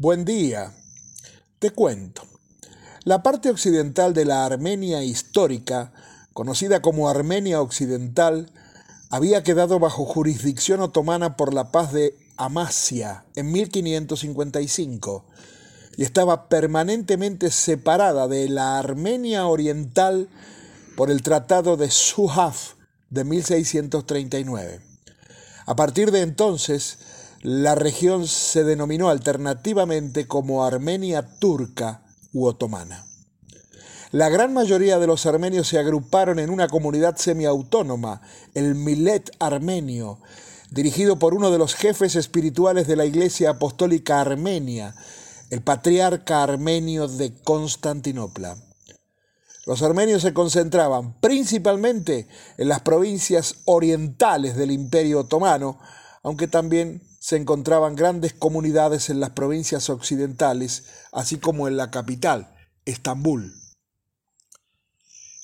buen día. Te cuento. La parte occidental de la Armenia histórica, conocida como Armenia Occidental, había quedado bajo jurisdicción otomana por la paz de Amasya en 1555 y estaba permanentemente separada de la Armenia Oriental por el Tratado de Suhaf de 1639. A partir de entonces, la región se denominó alternativamente como Armenia turca u otomana. La gran mayoría de los armenios se agruparon en una comunidad semiautónoma, el Milet armenio, dirigido por uno de los jefes espirituales de la Iglesia Apostólica Armenia, el patriarca armenio de Constantinopla. Los armenios se concentraban principalmente en las provincias orientales del Imperio Otomano, aunque también se encontraban grandes comunidades en las provincias occidentales, así como en la capital, Estambul.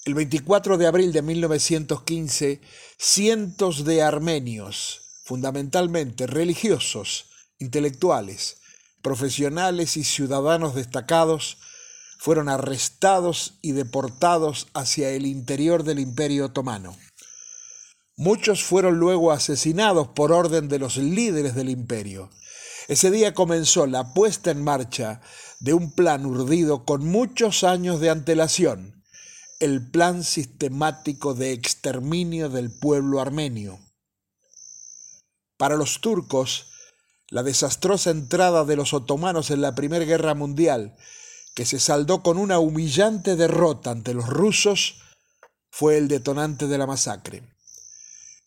El 24 de abril de 1915, cientos de armenios, fundamentalmente religiosos, intelectuales, profesionales y ciudadanos destacados, fueron arrestados y deportados hacia el interior del Imperio Otomano. Muchos fueron luego asesinados por orden de los líderes del imperio. Ese día comenzó la puesta en marcha de un plan urdido con muchos años de antelación, el plan sistemático de exterminio del pueblo armenio. Para los turcos, la desastrosa entrada de los otomanos en la Primera Guerra Mundial, que se saldó con una humillante derrota ante los rusos, fue el detonante de la masacre.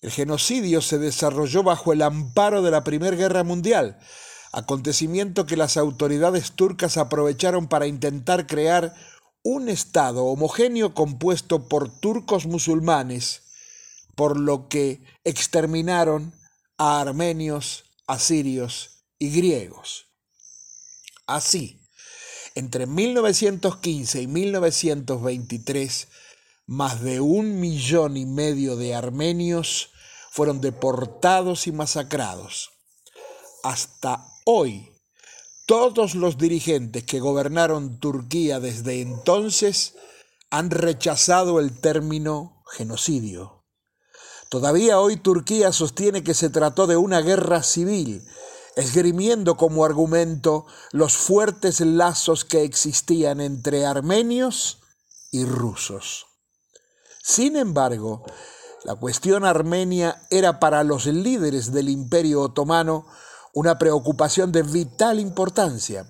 El genocidio se desarrolló bajo el amparo de la Primera Guerra Mundial, acontecimiento que las autoridades turcas aprovecharon para intentar crear un Estado homogéneo compuesto por turcos musulmanes, por lo que exterminaron a armenios, asirios y griegos. Así, entre 1915 y 1923, más de un millón y medio de armenios fueron deportados y masacrados. Hasta hoy, todos los dirigentes que gobernaron Turquía desde entonces han rechazado el término genocidio. Todavía hoy Turquía sostiene que se trató de una guerra civil, esgrimiendo como argumento los fuertes lazos que existían entre armenios y rusos. Sin embargo, la cuestión armenia era para los líderes del imperio otomano una preocupación de vital importancia.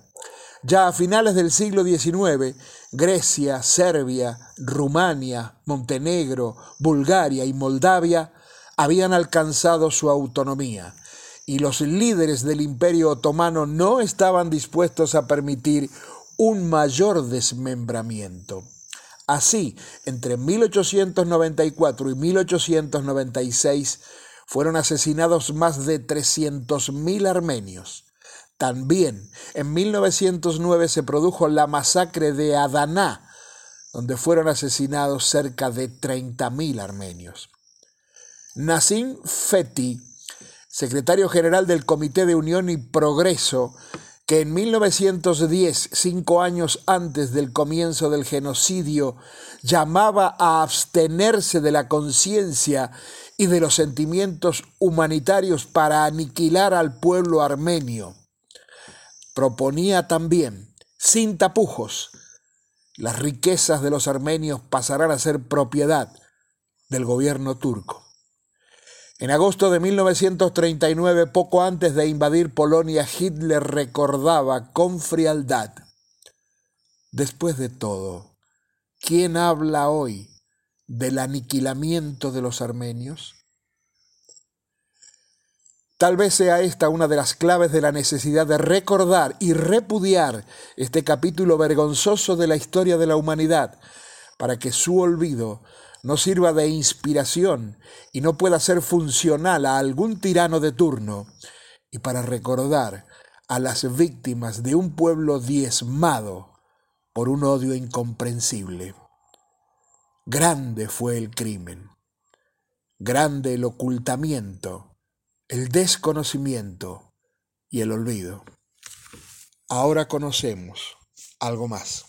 Ya a finales del siglo XIX, Grecia, Serbia, Rumania, Montenegro, Bulgaria y Moldavia habían alcanzado su autonomía y los líderes del imperio otomano no estaban dispuestos a permitir un mayor desmembramiento. Así, entre 1894 y 1896 fueron asesinados más de 300.000 armenios. También en 1909 se produjo la masacre de Adana, donde fueron asesinados cerca de 30.000 armenios. Nassim Fethi, secretario general del Comité de Unión y Progreso, que en 1910, cinco años antes del comienzo del genocidio, llamaba a abstenerse de la conciencia y de los sentimientos humanitarios para aniquilar al pueblo armenio. Proponía también, sin tapujos, las riquezas de los armenios pasarán a ser propiedad del gobierno turco. En agosto de 1939, poco antes de invadir Polonia, Hitler recordaba con frialdad, después de todo, ¿quién habla hoy del aniquilamiento de los armenios? Tal vez sea esta una de las claves de la necesidad de recordar y repudiar este capítulo vergonzoso de la historia de la humanidad, para que su olvido no sirva de inspiración y no pueda ser funcional a algún tirano de turno, y para recordar a las víctimas de un pueblo diezmado por un odio incomprensible. Grande fue el crimen, grande el ocultamiento, el desconocimiento y el olvido. ahora conocemos algo más.